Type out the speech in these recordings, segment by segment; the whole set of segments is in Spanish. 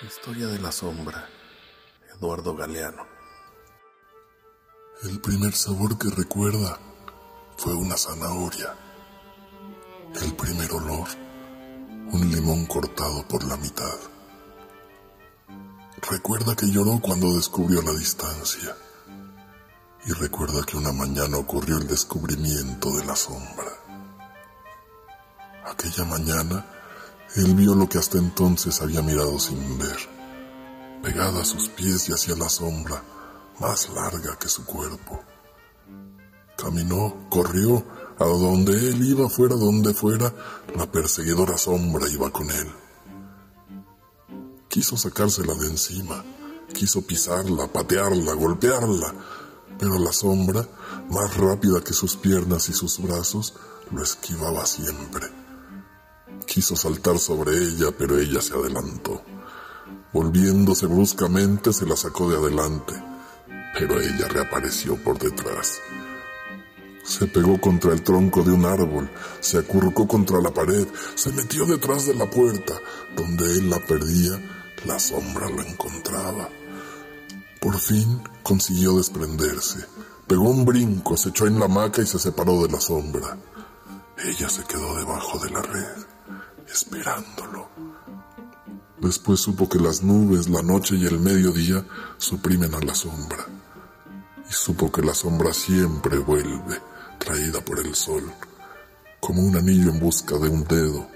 Historia de la sombra, Eduardo Galeano. El primer sabor que recuerda fue una zanahoria. El primer olor, un limón cortado por la mitad. Recuerda que lloró cuando descubrió la distancia. Y recuerda que una mañana ocurrió el descubrimiento de la sombra. Aquella mañana, él vio lo que hasta entonces había mirado sin ver, pegada a sus pies y hacia la sombra, más larga que su cuerpo. Caminó, corrió, a donde él iba, fuera donde fuera, la perseguidora sombra iba con él. Quiso sacársela de encima, quiso pisarla, patearla, golpearla, pero la sombra, más rápida que sus piernas y sus brazos, lo esquivaba siempre. Quiso saltar sobre ella, pero ella se adelantó. Volviéndose bruscamente, se la sacó de adelante, pero ella reapareció por detrás. Se pegó contra el tronco de un árbol, se acurrucó contra la pared, se metió detrás de la puerta. Donde él la perdía, la sombra la encontraba. Por fin consiguió desprenderse. Pegó un brinco, se echó en la hamaca y se separó de la sombra. Ella se quedó debajo de la red esperándolo. Después supo que las nubes, la noche y el mediodía suprimen a la sombra. Y supo que la sombra siempre vuelve, traída por el sol, como un anillo en busca de un dedo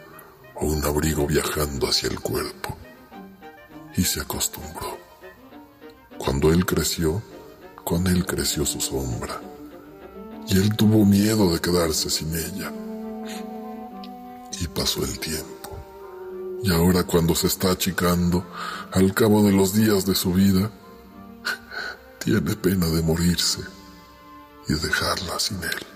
o un abrigo viajando hacia el cuerpo. Y se acostumbró. Cuando él creció, con él creció su sombra. Y él tuvo miedo de quedarse sin ella y pasó el tiempo. Y ahora cuando se está achicando, al cabo de los días de su vida, tiene pena de morirse y dejarla sin él.